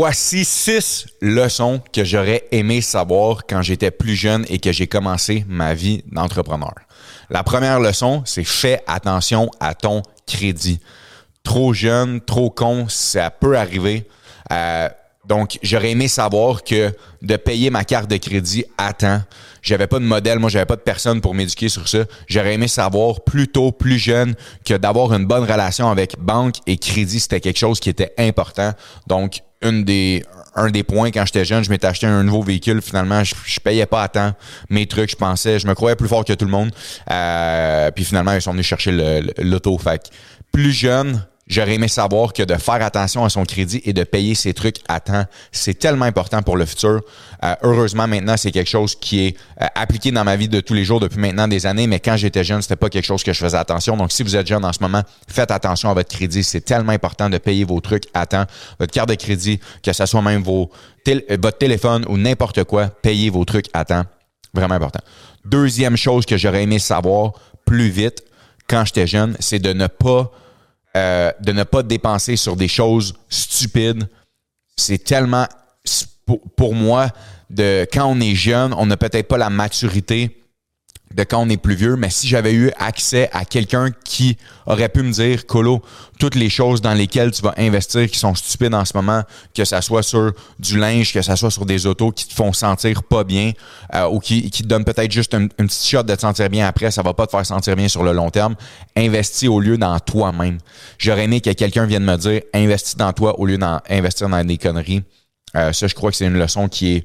Voici six leçons que j'aurais aimé savoir quand j'étais plus jeune et que j'ai commencé ma vie d'entrepreneur. La première leçon, c'est fais attention à ton crédit. Trop jeune, trop con, ça peut arriver. Euh, donc, j'aurais aimé savoir que de payer ma carte de crédit à temps, j'avais pas de modèle, moi j'avais pas de personne pour m'éduquer sur ça. J'aurais aimé savoir plus tôt, plus jeune, que d'avoir une bonne relation avec banque et crédit, c'était quelque chose qui était important. Donc, une des, un des points quand j'étais jeune, je m'étais acheté un nouveau véhicule. Finalement, je, payais pas à temps mes trucs. Je pensais, je me croyais plus fort que tout le monde. Euh, puis finalement, ils sont venus chercher l'auto. Fait plus jeune, J'aurais aimé savoir que de faire attention à son crédit et de payer ses trucs à temps, c'est tellement important pour le futur. Euh, heureusement, maintenant, c'est quelque chose qui est euh, appliqué dans ma vie de tous les jours depuis maintenant des années, mais quand j'étais jeune, c'était pas quelque chose que je faisais attention. Donc, si vous êtes jeune en ce moment, faites attention à votre crédit. C'est tellement important de payer vos trucs à temps. Votre carte de crédit, que ce soit même euh, votre téléphone ou n'importe quoi, payez vos trucs à temps. Vraiment important. Deuxième chose que j'aurais aimé savoir plus vite quand j'étais jeune, c'est de ne pas euh, de ne pas dépenser sur des choses stupides. C'est tellement, pour, moi, de quand on est jeune, on n'a peut-être pas la maturité de quand on est plus vieux, mais si j'avais eu accès à quelqu'un qui aurait pu me dire, Colo, toutes les choses dans lesquelles tu vas investir qui sont stupides en ce moment, que ça soit sur du linge, que ça soit sur des autos qui te font sentir pas bien, euh, ou qui, qui te donnent peut-être juste une, petite shot de te sentir bien après, ça va pas te faire sentir bien sur le long terme. Investis au lieu dans toi-même. J'aurais aimé que quelqu'un vienne me dire, investis dans toi au lieu d'investir dans des conneries. Euh, ça, je crois que c'est une leçon qui est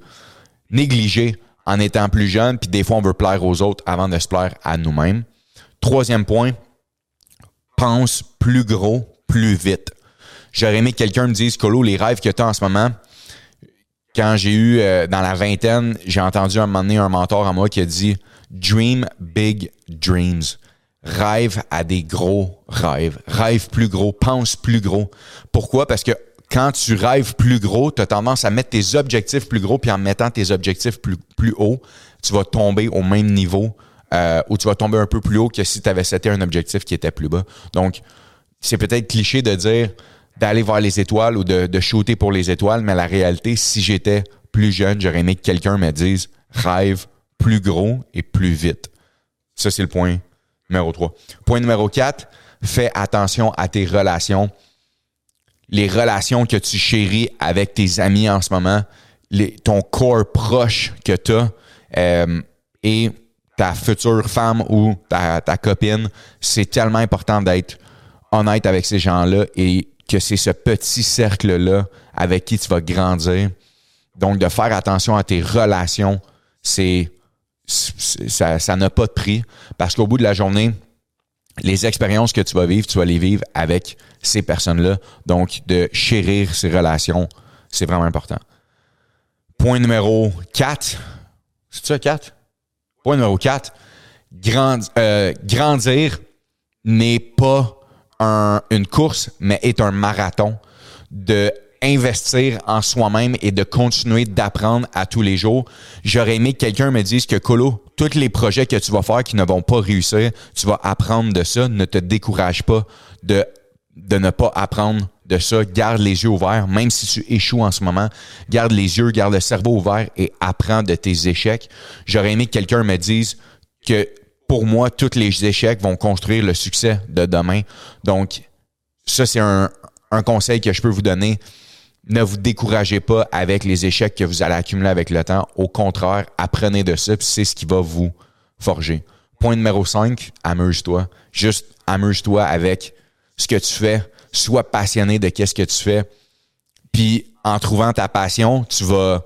négligée en étant plus jeune, puis des fois, on veut plaire aux autres avant de se plaire à nous-mêmes. Troisième point, pense plus gros, plus vite. J'aurais aimé que quelqu'un me dise, Colo, les rêves que tu as en ce moment, quand j'ai eu euh, dans la vingtaine, j'ai entendu un moment donné un mentor à moi qui a dit Dream big dreams. Rêve à des gros rêves. Rêve plus gros, pense plus gros. Pourquoi? Parce que quand tu rêves plus gros, tu as tendance à mettre tes objectifs plus gros, puis en mettant tes objectifs plus, plus haut, tu vas tomber au même niveau euh, ou tu vas tomber un peu plus haut que si tu avais seté un objectif qui était plus bas. Donc, c'est peut-être cliché de dire d'aller vers les étoiles ou de, de shooter pour les étoiles, mais la réalité, si j'étais plus jeune, j'aurais aimé que quelqu'un me dise rêve plus gros et plus vite. Ça, c'est le point numéro 3. Point numéro 4, fais attention à tes relations les relations que tu chéris avec tes amis en ce moment, ton corps proche que tu as euh, et ta future femme ou ta, ta copine, c'est tellement important d'être honnête avec ces gens-là et que c'est ce petit cercle-là avec qui tu vas grandir. Donc, de faire attention à tes relations, c'est ça n'a pas de prix parce qu'au bout de la journée, les expériences que tu vas vivre, tu vas les vivre avec ces personnes-là. Donc, de chérir ces relations, c'est vraiment important. Point numéro 4. C'est ça, 4? Point numéro 4. Euh, grandir n'est pas une course, mais est un marathon. De investir en soi-même et de continuer d'apprendre à tous les jours. J'aurais aimé que quelqu'un me dise que Colo, tous les projets que tu vas faire qui ne vont pas réussir, tu vas apprendre de ça. Ne te décourage pas de, de ne pas apprendre de ça. Garde les yeux ouverts, même si tu échoues en ce moment. Garde les yeux, garde le cerveau ouvert et apprends de tes échecs. J'aurais aimé que quelqu'un me dise que pour moi, tous les échecs vont construire le succès de demain. Donc, ça, c'est un, un conseil que je peux vous donner ne vous découragez pas avec les échecs que vous allez accumuler avec le temps. Au contraire, apprenez de ça, c'est ce qui va vous forger. Point numéro 5, amuse-toi. Juste amuse-toi avec ce que tu fais. Sois passionné de qu'est-ce que tu fais. Puis en trouvant ta passion, tu vas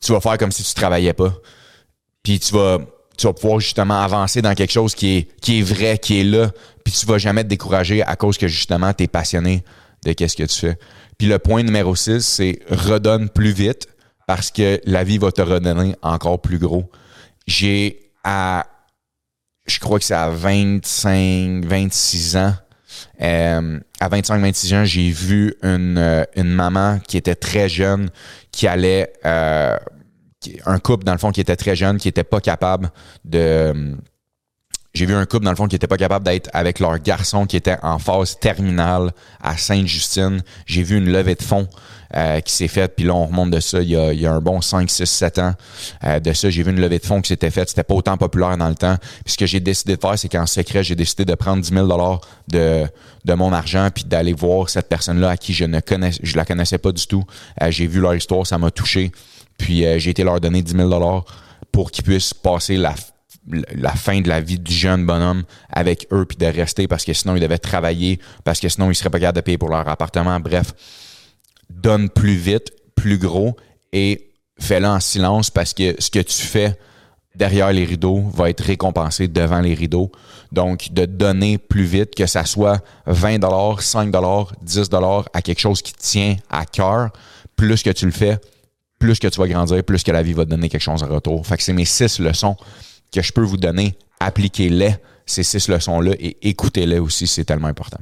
tu vas faire comme si tu travaillais pas. Puis tu vas tu vas pouvoir justement avancer dans quelque chose qui est qui est vrai, qui est là, puis tu vas jamais te décourager à cause que justement tu es passionné de qu'est-ce que tu fais. Puis le point numéro 6, c'est redonne plus vite parce que la vie va te redonner encore plus gros. J'ai à, je crois que c'est à 25, 26 ans. Euh, à 25-26 ans, j'ai vu une, euh, une maman qui était très jeune, qui allait, euh, un couple dans le fond qui était très jeune, qui était pas capable de j'ai vu un couple, dans le fond, qui était pas capable d'être avec leur garçon qui était en phase terminale à Sainte-Justine. J'ai vu une levée de fonds euh, qui s'est faite, puis là, on remonte de ça il y a, il y a un bon 5, 6, 7 ans. Euh, de ça, j'ai vu une levée de fonds qui s'était faite. C'était pas autant populaire dans le temps. Puis ce que j'ai décidé de faire, c'est qu'en secret, j'ai décidé de prendre 10 000 de, de mon argent, puis d'aller voir cette personne-là à qui je ne connais, je la connaissais pas du tout. Euh, j'ai vu leur histoire, ça m'a touché. Puis j'ai été leur donner 10 000 pour qu'ils puissent passer la la fin de la vie du jeune bonhomme avec eux puis de rester parce que sinon ils devaient travailler parce que sinon ils seraient pas capables de payer pour leur appartement. Bref donne plus vite plus gros et fais-le en silence parce que ce que tu fais derrière les rideaux va être récompensé devant les rideaux. Donc de donner plus vite que ça soit 20 dollars 5 dollars 10 dollars à quelque chose qui tient à cœur plus que tu le fais plus que tu vas grandir plus que la vie va te donner quelque chose en retour. Fait que c'est mes six leçons que je peux vous donner, appliquez-les, ces six leçons-là, et écoutez-les aussi, c'est tellement important.